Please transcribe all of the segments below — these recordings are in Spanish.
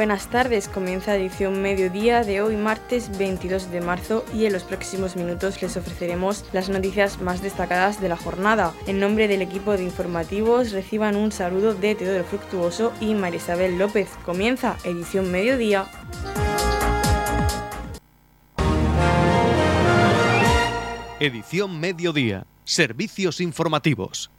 buenas tardes. Comienza edición mediodía de hoy, martes 22 de marzo, y en los próximos minutos les ofreceremos las noticias más destacadas de la jornada. En nombre del equipo de informativos, reciban un saludo de Teodoro Fructuoso y María Isabel López. Comienza edición mediodía. Edición mediodía. Servicios informativos.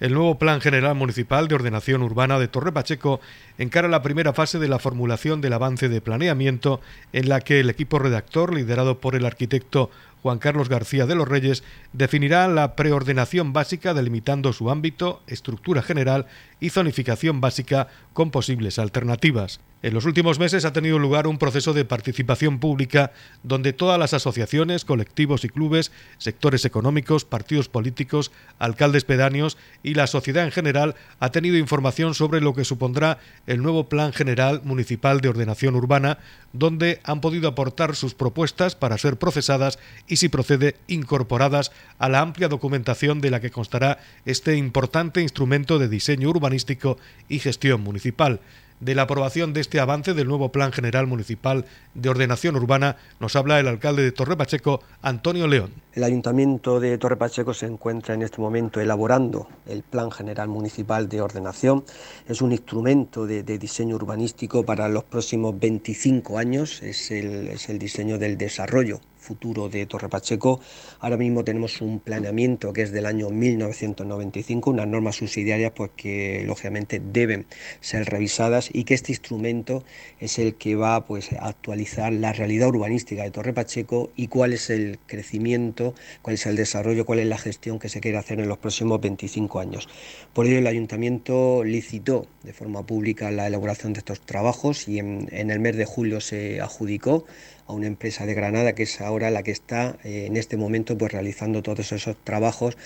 El nuevo Plan General Municipal de Ordenación Urbana de Torre Pacheco encara la primera fase de la formulación del avance de planeamiento en la que el equipo redactor, liderado por el arquitecto Juan Carlos García de los Reyes, definirá la preordenación básica delimitando su ámbito, estructura general y zonificación básica con posibles alternativas. En los últimos meses ha tenido lugar un proceso de participación pública donde todas las asociaciones, colectivos y clubes, sectores económicos, partidos políticos, alcaldes pedáneos y la sociedad en general ha tenido información sobre lo que supondrá el nuevo Plan General Municipal de Ordenación Urbana, donde han podido aportar sus propuestas para ser procesadas y, si procede, incorporadas a la amplia documentación de la que constará este importante instrumento de diseño urbanístico y gestión municipal. De la aprobación de este avance del nuevo Plan General Municipal de Ordenación Urbana nos habla el alcalde de Torre Pacheco, Antonio León. El Ayuntamiento de Torre Pacheco se encuentra en este momento elaborando el Plan General Municipal de Ordenación. Es un instrumento de, diseño urbanístico para los próximos 25 años, es el, es el diseño del desarrollo futuro de Torre Pacheco. Ahora mismo tenemos un planeamiento que es del año 1995, unas normas subsidiarias pues que lógicamente deben ser revisadas y que este instrumento es el que va pues a actualizar la realidad urbanística de Torre Pacheco y cuál es el crecimiento, cuál es el desarrollo, cuál es la gestión que se quiere hacer en los próximos 25 años. Por ello el ayuntamiento licitó de forma pública la elaboración de estos trabajos y en, en el mes de julio se adjudicó a una empresa de Granada que es ahora la que está eh, en este momento pues realizando todos esos trabajos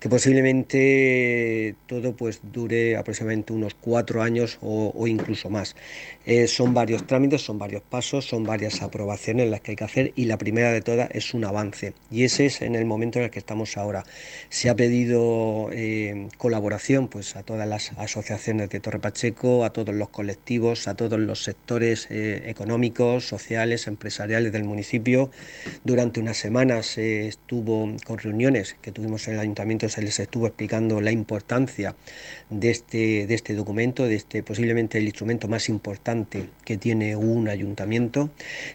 que posiblemente todo pues dure aproximadamente unos cuatro años o, incluso más. Eh, son varios trámites, son varios pasos, son varias aprobaciones las que hay que hacer y la primera de todas es un avance y ese es en el momento en el que estamos ahora. Se ha pedido eh, colaboración pues a todas las asociaciones de Torre Pacheco, a todos los colectivos, a todos los sectores económicos, sociales, empresariales del municipio. Durante unas semanas se estuvo con reuniones que tuvimos en el ayuntamiento, se les estuvo explicando la importancia de este, de este documento, de este posiblemente el instrumento más importante que tiene un ayuntamiento.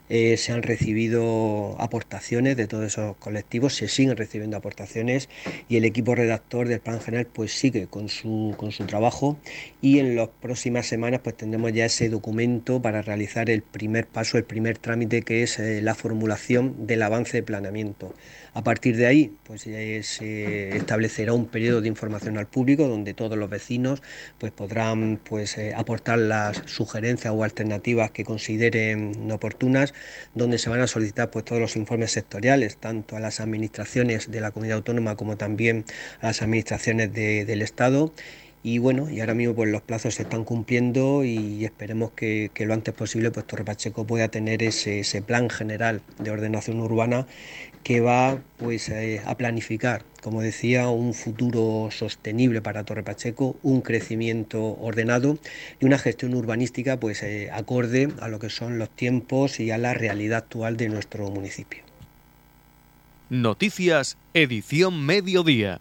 Eh, se han recibido aportaciones de todos esos colectivos, se siguen recibiendo aportaciones y el equipo redactor del plan general pues sigue con su, con su trabajo y en las próximas semanas pues tendremos ya ese documento para realizar el primer paso, el primer trámite que es eh, la formulación del avance de planeamiento. A partir de ahí, pues se establecerá un periodo de información al público donde todos los vecinos pues, podrán pues, eh, aportar las sugerencias o alternativas que consideren oportunas, donde se van a solicitar pues, todos los informes sectoriales, tanto a las administraciones de la comunidad autónoma como también a las administraciones del Estado y bueno, y ahora mismo pues los plazos se están cumpliendo y esperemos que, lo antes posible pues Torre Pacheco pueda tener ese, plan general de ordenación urbana que va pues eh, a planificar, como decía, un futuro sostenible para Torre Pacheco, un crecimiento ordenado y una gestión urbanística pues eh, acorde a lo que son los tiempos y a la realidad actual de nuestro municipio. Noticias, edición mediodía.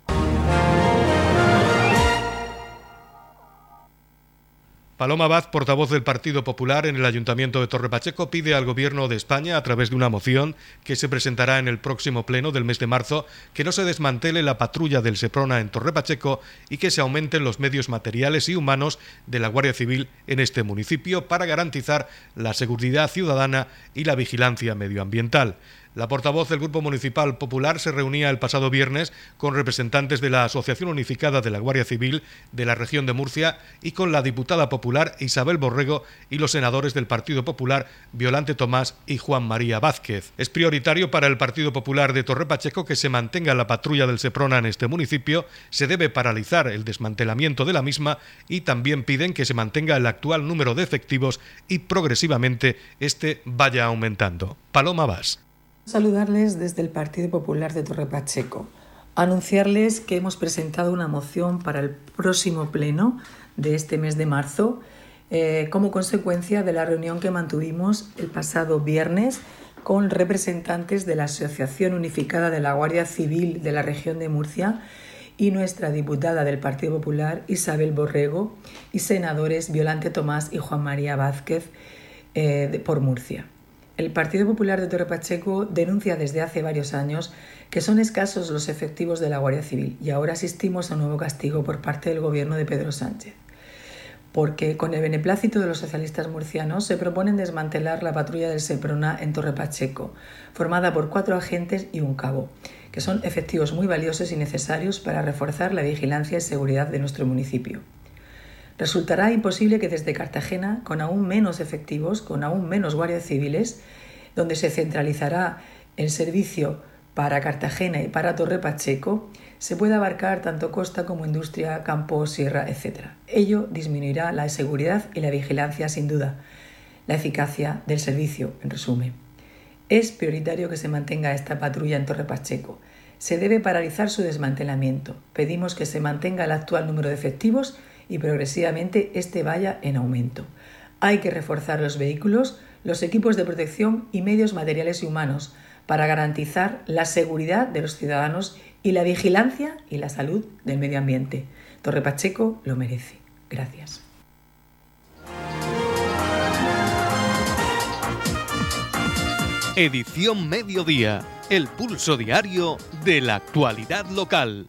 Paloma Baz, portavoz del Partido Popular en el Ayuntamiento de Torre Pacheco, pide al Gobierno de España, a través de una moción que se presentará en el próximo pleno del mes de marzo, que no se desmantele la patrulla del Seprona en Torre Pacheco y que se aumenten los medios materiales y humanos de la Guardia Civil en este municipio para garantizar la seguridad ciudadana y la vigilancia medioambiental. La portavoz del Grupo Municipal Popular se reunía el pasado viernes con representantes de la Asociación Unificada de la Guardia Civil de la región de Murcia y con la diputada popular Isabel Borrego y los senadores del Partido Popular Violante Tomás y Juan María Vázquez. Es prioritario para el Partido Popular de Torre Pacheco que se mantenga la patrulla del Seprona en este municipio, se debe paralizar el desmantelamiento de la misma y también piden que se mantenga el actual número de efectivos y progresivamente este vaya aumentando. Paloma Vas. Saludarles desde el Partido Popular de Torre Pacheco. Anunciarles que hemos presentado una moción para el próximo pleno de este mes de marzo eh, como consecuencia de la reunión que mantuvimos el pasado viernes con representantes de la Asociación Unificada de la Guardia Civil de la región de Murcia y nuestra diputada del Partido Popular, Isabel Borrego, y senadores Violante Tomás y Juan María Vázquez eh, por Murcia. El Partido Popular de Torre Pacheco denuncia desde hace varios años que son escasos los efectivos de la Guardia Civil y ahora asistimos a un nuevo castigo por parte del gobierno de Pedro Sánchez porque con el beneplácito de los socialistas murcianos se proponen desmantelar la patrulla del Seprona en Torre Pacheco, formada por cuatro agentes y un cabo, que son efectivos muy valiosos y necesarios para reforzar la vigilancia y seguridad de nuestro municipio. Resultará imposible que desde Cartagena, con aún menos efectivos, con aún menos guardias civiles, donde se centralizará el servicio para Cartagena y para Torre Pacheco, se puede abarcar tanto costa como industria, campo, sierra, etc. Ello disminuirá la seguridad y la vigilancia sin duda, la eficacia del servicio, en resumen. Es prioritario que se mantenga esta patrulla en Torre Pacheco. Se debe paralizar su desmantelamiento. Pedimos que se mantenga el actual número de efectivos y progresivamente este vaya en aumento. Hay que reforzar los vehículos, los equipos de protección y medios materiales y humanos para garantizar la seguridad de los ciudadanos y la vigilancia y la salud del medio ambiente. Torre Pacheco lo merece. Gracias. Edición Mediodía, el pulso diario de la actualidad local.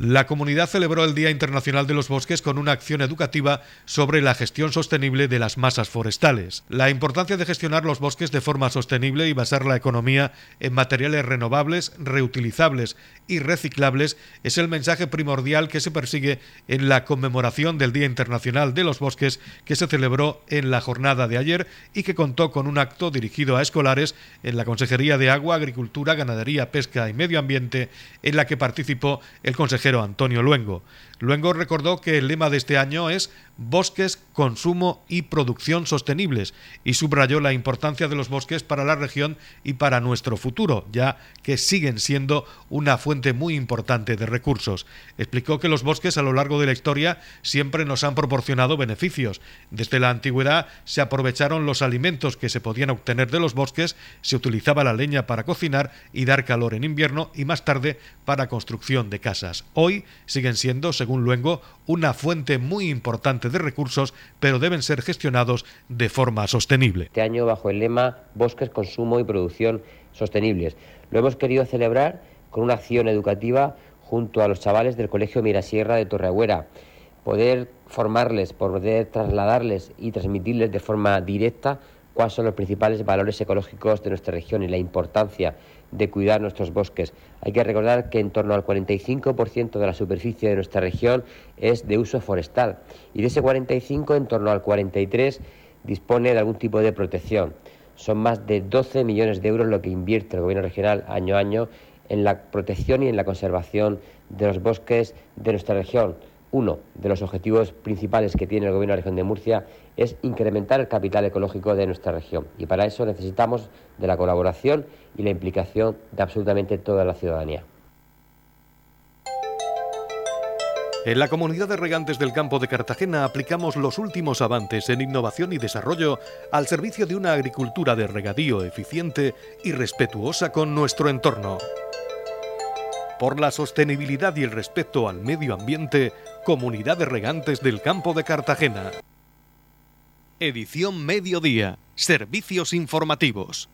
La comunidad celebró el Día Internacional de los Bosques con una acción educativa sobre la gestión sostenible de las masas forestales. La importancia de gestionar los bosques de forma sostenible y basar la economía en materiales renovables, reutilizables y reciclables es el mensaje primordial que se persigue en la conmemoración del Día Internacional de los Bosques que se celebró en la jornada de ayer y que contó con un acto dirigido a escolares en la Consejería de Agua, Agricultura, Ganadería, Pesca y Medio Ambiente en la que participó el consejero Antonio Luengo. Luengo recordó que el lema de este año es Bosques, Consumo y Producción Sostenibles y subrayó la importancia de los bosques para la región y para nuestro futuro, ya que siguen siendo una fuente muy importante de recursos. Explicó que los bosques a lo largo de la historia siempre nos han proporcionado beneficios. Desde la antigüedad se aprovecharon los alimentos que se podían obtener de los bosques, se utilizaba la leña para cocinar y dar calor en invierno y más tarde para construcción de casas. Hoy siguen siendo, según Luengo, una fuente muy importante de recursos, pero deben ser gestionados de forma sostenible. Este año bajo el lema Bosques, Consumo y Producción Sostenibles. Lo hemos querido celebrar con una acción educativa junto a los chavales del Colegio Mirasierra de Torreagüera. Poder formarles, poder trasladarles y transmitirles de forma directa cuáles son los principales valores ecológicos de nuestra región y la importancia de cuidar nuestros bosques. Hay que recordar que en torno al 45% de la superficie de nuestra región es de uso forestal y de ese 45 en torno al 43 dispone de algún tipo de protección. Son más de 12 millones de euros lo que invierte el gobierno regional año a año en la protección y en la conservación de los bosques de nuestra región uno de los objetivos principales que tiene el Gobierno de la región de Murcia es incrementar el capital ecológico de nuestra región y para eso necesitamos de la colaboración y la implicación de absolutamente toda la ciudadanía. En la comunidad de regantes del campo de Cartagena aplicamos los últimos avances en innovación y desarrollo al servicio de una agricultura de regadío eficiente y respetuosa con nuestro entorno. Por la sostenibilidad y el respeto al medio ambiente, Comunidad de Regantes del Campo de Cartagena. Edición Mediodía. Servicios informativos.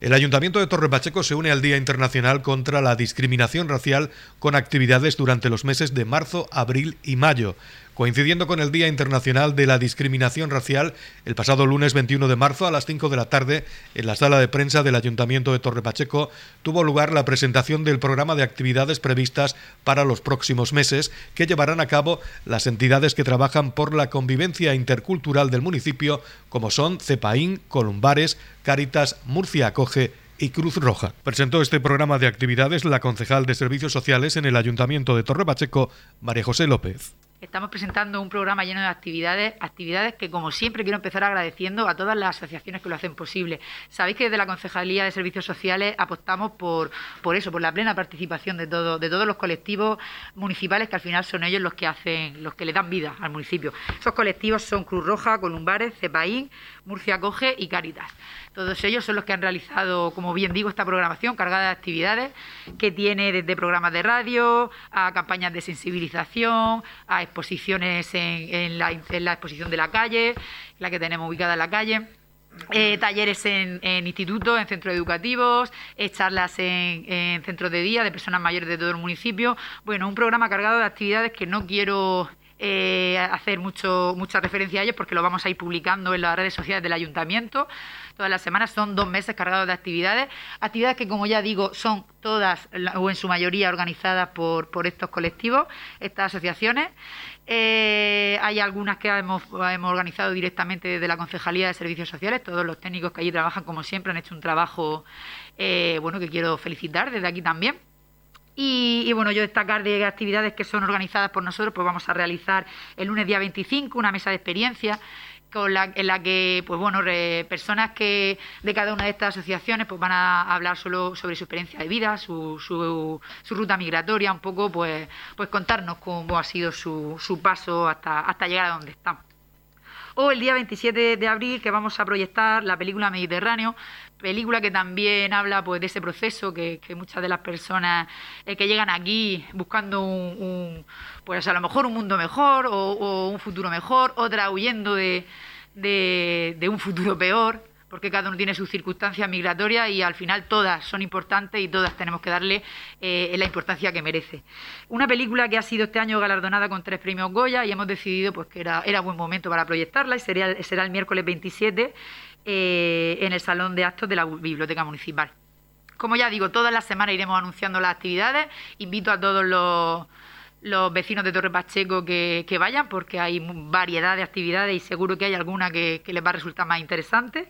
El Ayuntamiento de Torre Pacheco se une al Día Internacional contra la Discriminación Racial con actividades durante los meses de marzo, abril y mayo. Coincidiendo con el Día Internacional de la Discriminación Racial, el pasado lunes 21 de marzo a las 5 de la tarde, en la sala de prensa del Ayuntamiento de Torre Pacheco, tuvo lugar la presentación del programa de actividades previstas para los próximos meses que llevarán a cabo las entidades que trabajan por la convivencia intercultural del municipio, como son Cepaín, Columbares, Cáritas, Murcia Acoge y Cruz Roja. Presentó este programa de actividades la concejal de Servicios Sociales en el Ayuntamiento de Torre Pacheco, María José López. Estamos presentando un programa lleno de actividades, actividades que como siempre quiero empezar agradeciendo a todas las asociaciones que lo hacen posible. Sabéis que desde la Concejalía de Servicios Sociales apostamos por, por eso, por la plena participación de, todo, de todos los colectivos municipales que al final son ellos los que hacen, los que le dan vida al municipio. Esos colectivos son Cruz Roja, Columbares, Cepaín, Murcia Coge y Caritas. Todos ellos son los que han realizado, como bien digo, esta programación cargada de actividades que tiene desde programas de radio a campañas de sensibilización, a exposiciones en, la, exposición de la calle, la que tenemos ubicada en la calle. Eh, talleres en, institutos, en centros educativos, eh, charlas en, centros de día de personas mayores de todo el municipio. Bueno, un programa cargado de actividades que no quiero eh, hacer mucho, mucha referencia a ellos porque lo vamos a ir publicando en las redes sociales del ayuntamiento todas las semanas. Son dos meses cargados de actividades, actividades que, como ya digo, son todas o en su mayoría organizadas por, por estos colectivos, estas asociaciones. Eh, hay algunas que hemos, hemos organizado directamente desde la Concejalía de Servicios Sociales. Todos los técnicos que allí trabajan, como siempre, han hecho un trabajo eh, bueno que quiero felicitar desde aquí también. Y, bueno, yo destacar de actividades que son organizadas por nosotros, pues vamos a realizar el lunes día 25 una mesa de experiencia en la que pues bueno personas que de cada una de estas asociaciones pues van a hablar solo sobre su experiencia de vida su, su, su ruta migratoria un poco pues pues contarnos cómo ha sido su, su paso hasta hasta llegar a donde están o el día 27 de abril que vamos a proyectar la película Mediterráneo, película que también habla pues de ese proceso que, muchas de las personas eh, que llegan aquí buscando un, pues a lo mejor un mundo mejor o, un futuro mejor, otra huyendo de, de un futuro peor porque cada uno tiene sus circunstancias migratorias y al final todas son importantes y todas tenemos que darle eh, la importancia que merece. Una película que ha sido este año galardonada con tres premios Goya y hemos decidido pues que era, era buen momento para proyectarla y sería, será el miércoles 27 eh, en el Salón de Actos de la Biblioteca Municipal. Como ya digo, todas las semanas iremos anunciando las actividades. Invito a todos los vecinos de Torre Pacheco que, vayan porque hay variedad de actividades y seguro que hay alguna que, les va a resultar más interesante.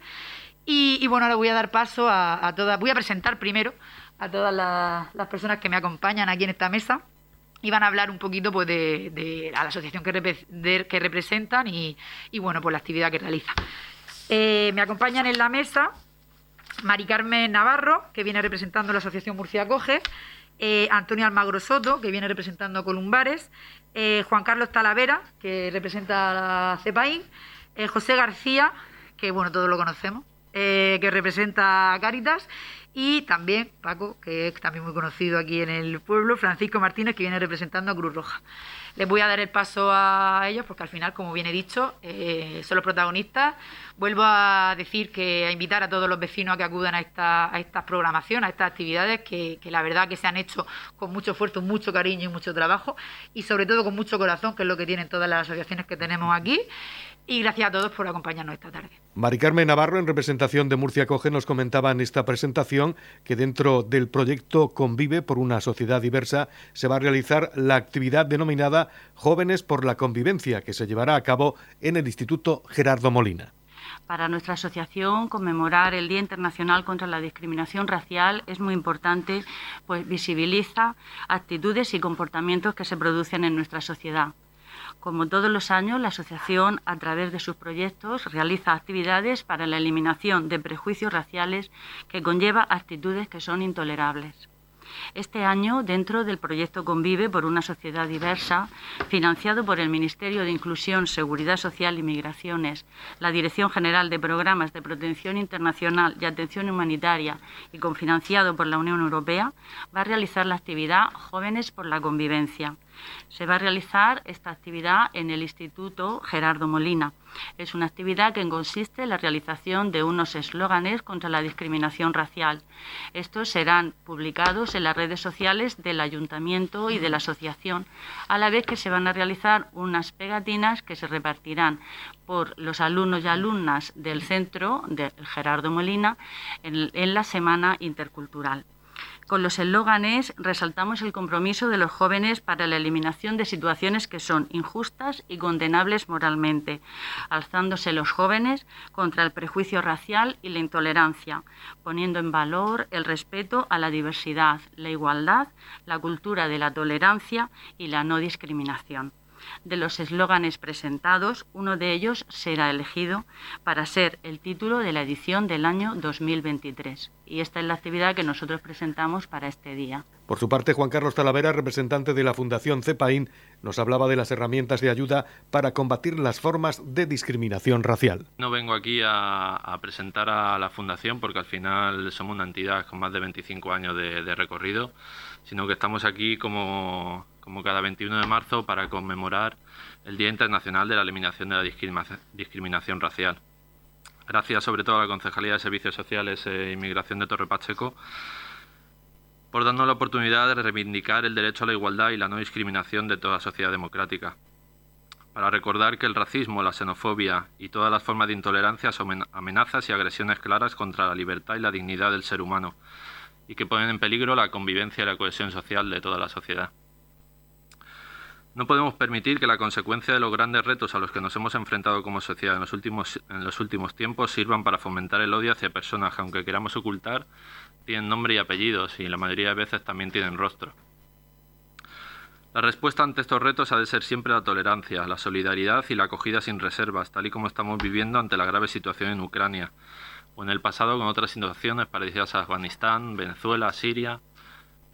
Y, bueno, ahora voy a dar paso a, todas, voy a presentar primero a todas las, personas que me acompañan aquí en esta mesa y van a hablar un poquito pues de, la asociación que, que representan y, bueno, pues la actividad que realizan. Eh, me acompañan en la mesa Mari Carmen Navarro, que viene representando la Asociación Murcia Coge, eh, Antonio Almagro Soto, que viene representando a Columbares, eh, Juan Carlos Talavera, que representa a CEPAIN, José García, que bueno, todos lo conocemos, eh, que representa a Cáritas, y también Paco, que es también muy conocido aquí en el pueblo, Francisco Martínez, que viene representando a Cruz Roja. Les voy a dar el paso a ellos porque al final, como bien he dicho, eh, son los protagonistas. Vuelvo a decir que a invitar a todos los vecinos a que acudan a, esta, a estas programaciones, a estas actividades que, la verdad que se han hecho con mucho esfuerzo, mucho cariño y mucho trabajo y sobre todo con mucho corazón, que es lo que tienen todas las asociaciones que tenemos aquí. Y gracias a todos por acompañarnos esta tarde. Mari Carmen Navarro, en representación de Murcia Coge, nos comentaba en esta presentación que dentro del proyecto Convive por una sociedad diversa se va a realizar la actividad denominada Jóvenes por la Convivencia, que se llevará a cabo en el Instituto Gerardo Molina. Para nuestra asociación, conmemorar el Día Internacional contra la Discriminación Racial es muy importante, pues visibiliza actitudes y comportamientos que se producen en nuestra sociedad. Como todos los años, la asociación, a través de sus proyectos, realiza actividades para la eliminación de prejuicios raciales que conlleva actitudes que son intolerables. Este año, dentro del proyecto Convive por una sociedad diversa, financiado por el Ministerio de Inclusión, Seguridad Social y Migraciones, la Dirección General de Programas de Protección Internacional y Atención Humanitaria y confinanciado por la Unión Europea, va a realizar la actividad Jóvenes por la Convivencia, Se va a realizar esta actividad en el Instituto Gerardo Molina. Es una actividad que consiste en la realización de unos eslóganes contra la discriminación racial. Estos serán publicados en las redes sociales del ayuntamiento y de la asociación, a la vez que se van a realizar unas pegatinas que se repartirán por los alumnos y alumnas del centro de Gerardo Molina en la Semana Intercultural. Con los eslóganes resaltamos el compromiso de los jóvenes para la eliminación de situaciones que son injustas y condenables moralmente, alzándose los jóvenes contra el prejuicio racial y la intolerancia, poniendo en valor el respeto a la diversidad, la igualdad, la cultura de la tolerancia y la no discriminación de los eslóganes presentados, uno de ellos será elegido para ser el título de la edición del año 2023. Y esta es la actividad que nosotros presentamos para este día. Por su parte, Juan Carlos Talavera, representante de la Fundación CEPAIN, nos hablaba de las herramientas de ayuda para combatir las formas de discriminación racial. No vengo aquí a, presentar a la Fundación porque al final somos una entidad con más de 25 años de recorrido, sino que estamos aquí como como cada 21 de marzo, para conmemorar el Día Internacional de la Eliminación de la Discriminación Racial. Gracias sobre todo a la Concejalía de Servicios Sociales e Inmigración de Torre Pacheco por darnos la oportunidad de reivindicar el derecho a la igualdad y la no discriminación de toda sociedad democrática. Para recordar que el racismo, la xenofobia y todas las formas de intolerancia son amenazas y agresiones claras contra la libertad y la dignidad del ser humano y que ponen en peligro la convivencia y la cohesión social de toda la sociedad. No podemos permitir que la consecuencia de los grandes retos a los que nos hemos enfrentado como sociedad en los últimos, en los últimos tiempos sirvan para fomentar el odio hacia personas que, aunque queramos ocultar, tienen nombre y apellidos y la mayoría de veces también tienen rostro. La respuesta ante estos retos ha de ser siempre la tolerancia, la solidaridad y la acogida sin reservas, tal y como estamos viviendo ante la grave situación en Ucrania, o en el pasado con otras situaciones parecidas a Afganistán, Venezuela, Siria,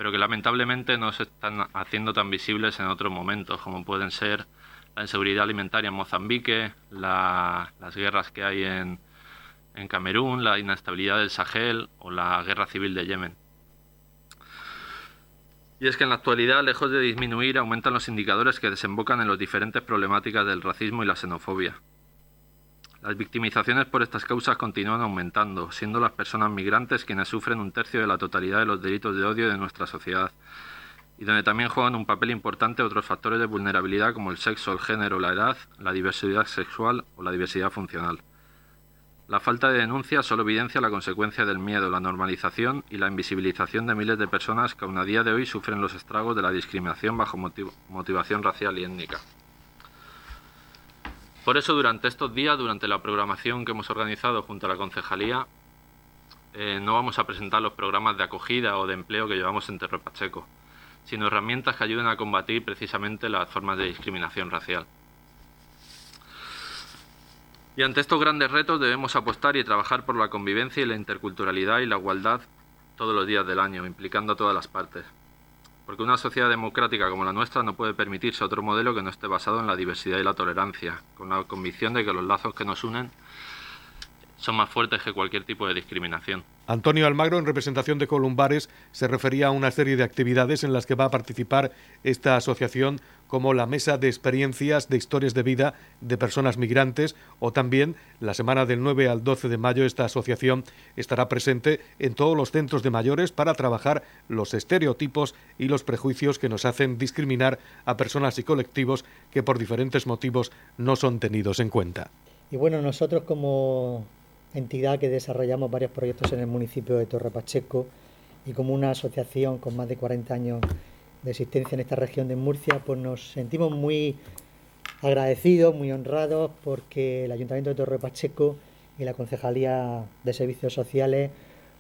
pero que lamentablemente no se están haciendo tan visibles en otros momentos, como pueden ser la inseguridad alimentaria en Mozambique, las guerras que hay en, en Camerún, la inestabilidad del Sahel o la guerra civil de Yemen. Y es que en la actualidad, lejos de disminuir, aumentan los indicadores que desembocan en las diferentes problemáticas del racismo y la xenofobia. Las victimizaciones por estas causas continúan aumentando, siendo las personas migrantes quienes sufren un tercio de la totalidad de los delitos de odio de nuestra sociedad, y donde también juegan un papel importante otros factores de vulnerabilidad como el sexo, el género, la edad, la diversidad sexual o la diversidad funcional. La falta de denuncia solo evidencia la consecuencia del miedo, la normalización y la invisibilización de miles de personas que aún a día de hoy sufren los estragos de la discriminación bajo motivación racial y étnica. Por eso durante estos días, durante la programación que hemos organizado junto a la concejalía, eh, no vamos a presentar los programas de acogida o de empleo que llevamos en Terre Pacheco, sino herramientas que ayuden a combatir precisamente las formas de discriminación racial. Y ante estos grandes retos debemos apostar y trabajar por la convivencia y la interculturalidad y la igualdad todos los días del año, implicando a todas las partes porque una sociedad democrática como la nuestra no puede permitirse otro modelo que no esté basado en la diversidad y la tolerancia, con la convicción de que los lazos que nos unen son más fuertes que cualquier tipo de discriminación. Antonio Almagro, en representación de Columbares, se refería a una serie de actividades en las que va a participar esta asociación, como la mesa de experiencias de historias de vida de personas migrantes, o también la semana del 9 al 12 de mayo esta asociación estará presente en todos los centros de mayores para trabajar los estereotipos y los prejuicios que nos hacen discriminar a personas y colectivos que por diferentes motivos no son tenidos en cuenta. Y bueno, nosotros como entidad que desarrollamos varios proyectos en el municipio de Torre Pacheco y como una asociación con más de 40 años de existencia en esta región de Murcia, pues nos sentimos muy agradecidos, muy honrados porque el Ayuntamiento de Torre Pacheco y la Concejalía de Servicios Sociales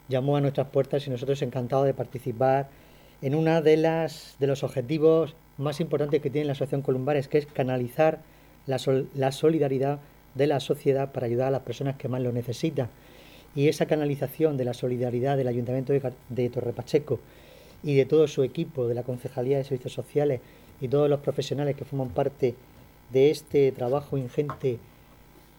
llamó a nuestras puertas y nosotros encantados de participar en una de las de los objetivos más importantes que tiene la Asociación Columbares, que es canalizar la, la solidaridad de la sociedad para ayudar a las personas que más lo necesitan. Y esa canalización de la solidaridad del Ayuntamiento de, Torre Pacheco y de todo su equipo, de la Concejalía de Servicios Sociales y todos los profesionales que forman parte de este trabajo ingente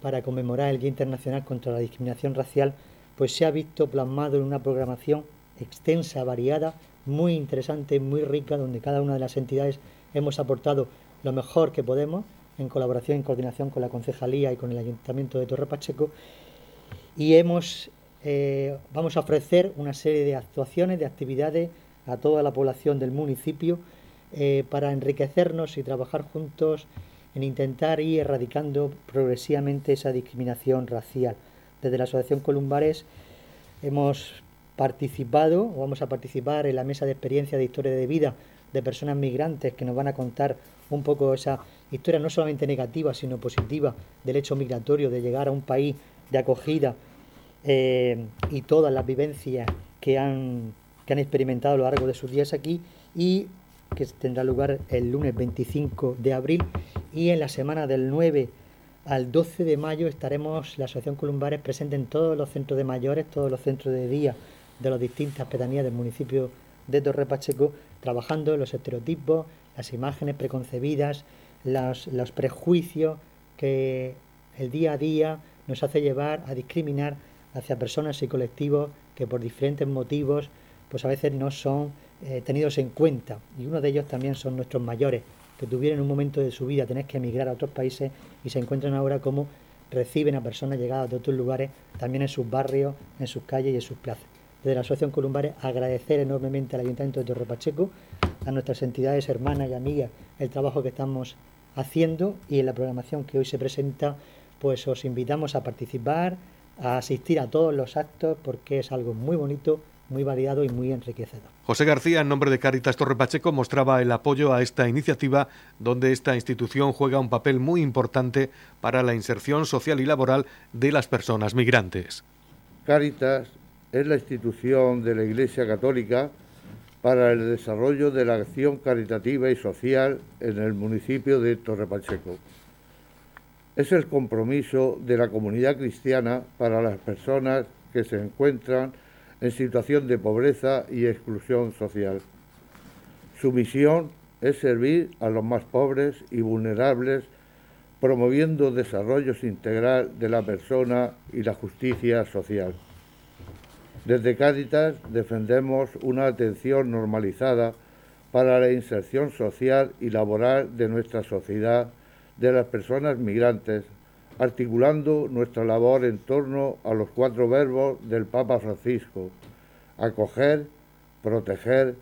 para conmemorar el Día Internacional contra la Discriminación Racial, pues se ha visto plasmado en una programación extensa, variada, muy interesante, muy rica, donde cada una de las entidades hemos aportado lo mejor que podemos en colaboración y coordinación con la Concejalía y con el Ayuntamiento de Torre Pacheco y hemos, eh, vamos a ofrecer una serie de actuaciones, de actividades a toda la población del municipio eh, para enriquecernos y trabajar juntos en intentar ir erradicando progresivamente esa discriminación racial. Desde la Asociación Columbares hemos participado o vamos a participar en la mesa de experiencia de historia de vida de personas migrantes que nos van a contar un poco esa historia no solamente negativa sino positiva del hecho migratorio, de llegar a un país de acogida eh, y todas las vivencias que han, que han experimentado a lo largo de sus días aquí y que tendrá lugar el lunes 25 de abril. Y en la semana del 9 al 12 de mayo estaremos la Asociación Columbares presente en todos los centros de mayores, todos los centros de día de las distintas pedanías del municipio de Torre Pacheco, trabajando en los estereotipos, las imágenes preconcebidas, los, los prejuicios que el día a día nos hace llevar a discriminar hacia personas y colectivos que por diferentes motivos pues a veces no son eh, tenidos en cuenta y uno de ellos también son nuestros mayores que tuvieron un momento de su vida tener que emigrar a otros países y se encuentran ahora como reciben a personas llegadas de otros lugares también en sus barrios, en sus calles y en sus plazas. Desde la Asociación Columbares agradecer enormemente al Ayuntamiento de Torre Pacheco, a nuestras entidades hermanas y amigas el trabajo que estamos haciendo y en la programación que hoy se presenta, pues os invitamos a participar, a asistir a todos los actos porque es algo muy bonito, muy variado y muy enriquecedor. José García, en nombre de Caritas Torre Pacheco, mostraba el apoyo a esta iniciativa, donde esta institución juega un papel muy importante para la inserción social y laboral de las personas migrantes. Caritas es la institución de la Iglesia Católica para el desarrollo de la acción caritativa y social en el municipio de Torre Pacheco es el compromiso de la comunidad cristiana para las personas que se encuentran en situación de pobreza y exclusión social. Su misión es servir a los más pobres y vulnerables, promoviendo desarrollos integral de la persona y la justicia social. Desde Cáritas defendemos una atención normalizada para la inserción social y laboral de nuestra sociedad de las personas migrantes, articulando nuestra labor en torno a los cuatro verbos del Papa Francisco, acoger, proteger,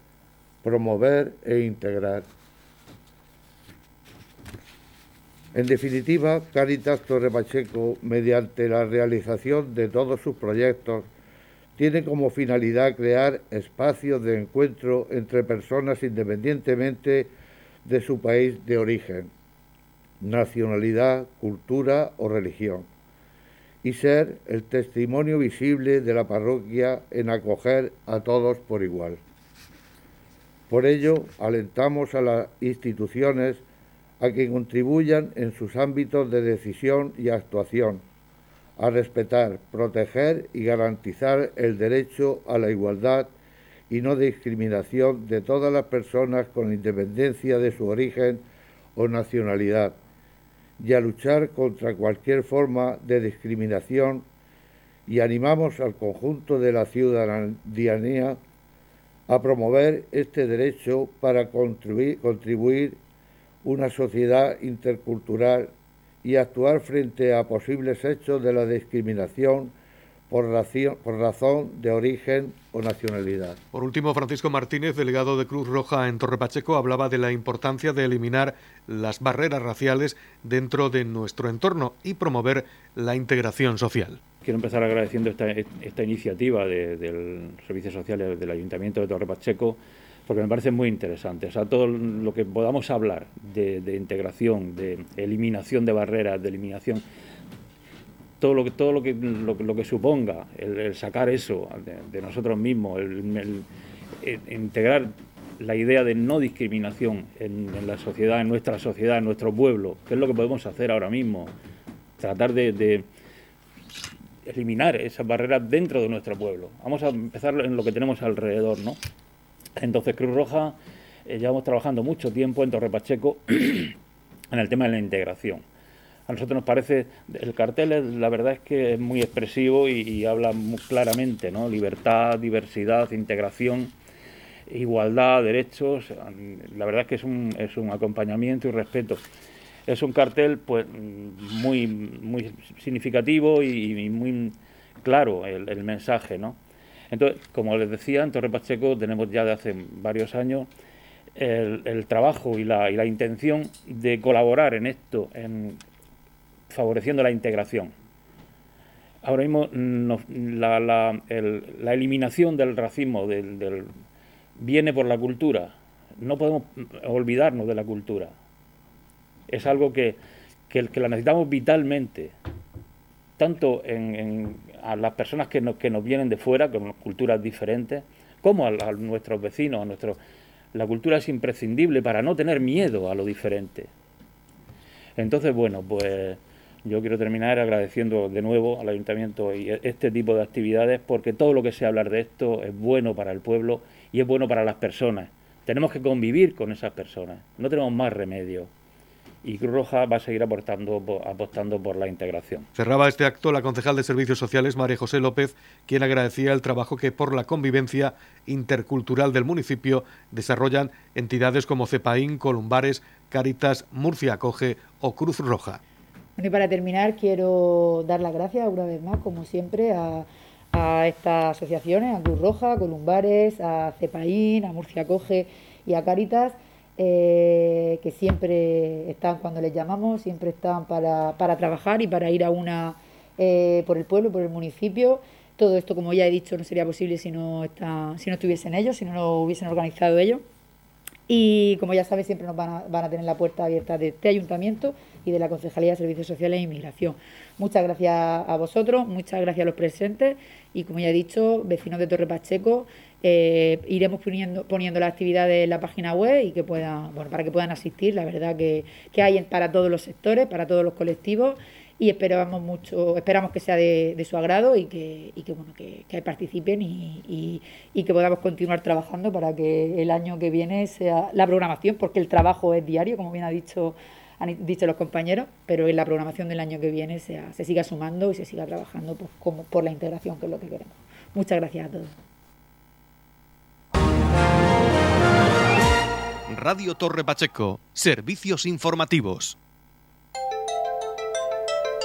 promover e integrar. En definitiva, Caritas Torre Pacheco, mediante la realización de todos sus proyectos, tiene como finalidad crear espacios de encuentro entre personas independientemente de su país de origen nacionalidad, cultura o religión, y ser el testimonio visible de la parroquia en acoger a todos por igual. Por ello, alentamos a las instituciones a que contribuyan en sus ámbitos de decisión y actuación, a respetar, proteger y garantizar el derecho a la igualdad y no discriminación de todas las personas con independencia de su origen o nacionalidad y a luchar contra cualquier forma de discriminación y animamos al conjunto de la ciudadanía a promover este derecho para contribuir, contribuir una sociedad intercultural y actuar frente a posibles hechos de la discriminación por, razón de origen o nacionalidad. Por último, Francisco Martínez, delegado de Cruz Roja en Torre Pacheco, hablaba de la importancia de eliminar las barreras raciales dentro de nuestro entorno y promover la integración social. Quiero empezar agradeciendo esta, iniciativa del Servicio Social del Ayuntamiento de Torre Pacheco porque me parece muy interesante. O sea, todo lo que podamos hablar de, de integración, de eliminación de barreras, de eliminación todo lo que todo lo que lo, que suponga el, sacar eso de, nosotros mismos el, integrar la idea de no discriminación en, la sociedad en nuestra sociedad en nuestro pueblo que es lo que podemos hacer ahora mismo tratar de, eliminar esas barreras dentro de nuestro pueblo vamos a empezar en lo que tenemos alrededor no entonces Cruz Roja eh, llevamos trabajando mucho tiempo en Torre Pacheco en el tema de la integración a nosotros nos parece, el cartel la verdad es que es muy expresivo y, habla muy claramente, ¿no? Libertad, diversidad, integración. igualdad, derechos. La verdad es que es un, es un acompañamiento y respeto. Es un cartel pues muy, muy significativo y, muy claro el, mensaje, ¿no? Entonces, como les decía, en Torre Pacheco tenemos ya de hace varios años el, trabajo y la, intención de colaborar en esto, en favoreciendo la integración. Ahora mismo la, eliminación del racismo viene por la cultura. No podemos olvidarnos de la cultura. Es algo que, que, la necesitamos vitalmente, tanto en, a las personas que nos, que nos vienen de fuera, con culturas diferentes, como a, nuestros vecinos, a nuestros la cultura es imprescindible para no tener miedo a lo diferente. Entonces, bueno, pues yo quiero terminar agradeciendo de nuevo al ayuntamiento y este tipo de actividades porque todo lo que sea hablar de esto es bueno para el pueblo y es bueno para las personas. Tenemos que convivir con esas personas, no tenemos más remedio y Cruz Roja va a seguir aportando, apostando por la integración. Cerraba este acto la concejal de Servicios Sociales, María José López, quien agradecía el trabajo que por la convivencia intercultural del municipio desarrollan entidades como Cepaín, Columbares, Caritas, Murcia Acoge o Cruz Roja. y para terminar, quiero dar las gracias una vez más, como siempre, a, a estas asociaciones, a Cruz Roja, a Columbares, a Cepaín, a Murcia Acoge y a Caritas eh, que siempre están cuando les llamamos, siempre están para, para trabajar y para ir a una eh, por el pueblo, por el municipio. Todo esto, como ya he dicho, no sería posible si no, está, si no estuviesen ellos, si no lo hubiesen organizado ellos. Y como ya sabes, siempre nos van a, van a tener la puerta abierta de este ayuntamiento y de la Concejalía de Servicios Sociales e Inmigración. Muchas gracias a vosotros, muchas gracias a los presentes y, como ya he dicho, vecinos de Torre Pacheco, eh, iremos poniendo, poniendo las actividades en la página web y que puedan, bueno, para que puedan asistir. La verdad que, que hay para todos los sectores, para todos los colectivos y esperamos mucho, esperamos que sea de, su agrado y que, y que bueno que, participen y, y, que podamos continuar trabajando para que el año que viene sea la programación, porque el trabajo es diario, como bien ha dicho han dicho los compañeros, pero en la programación del año que viene sea, se siga sumando y se siga trabajando pues, como por la integración, que es lo que queremos. Muchas gracias a todos. Radio Torre Pacheco, servicios informativos.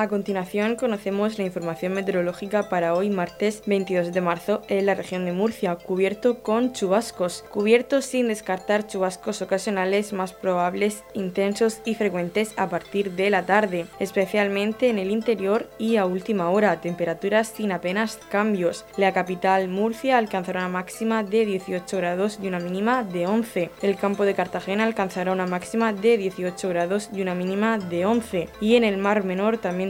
A continuación conocemos la información meteorológica para hoy martes 22 de marzo en la región de Murcia, cubierto con chubascos, cubierto sin descartar chubascos ocasionales más probables, intensos y frecuentes a partir de la tarde, especialmente en el interior y a última hora, temperaturas sin apenas cambios. La capital Murcia alcanzará una máxima de 18 grados y una mínima de 11. El campo de Cartagena alcanzará una máxima de 18 grados y una mínima de 11. Y en el Mar Menor también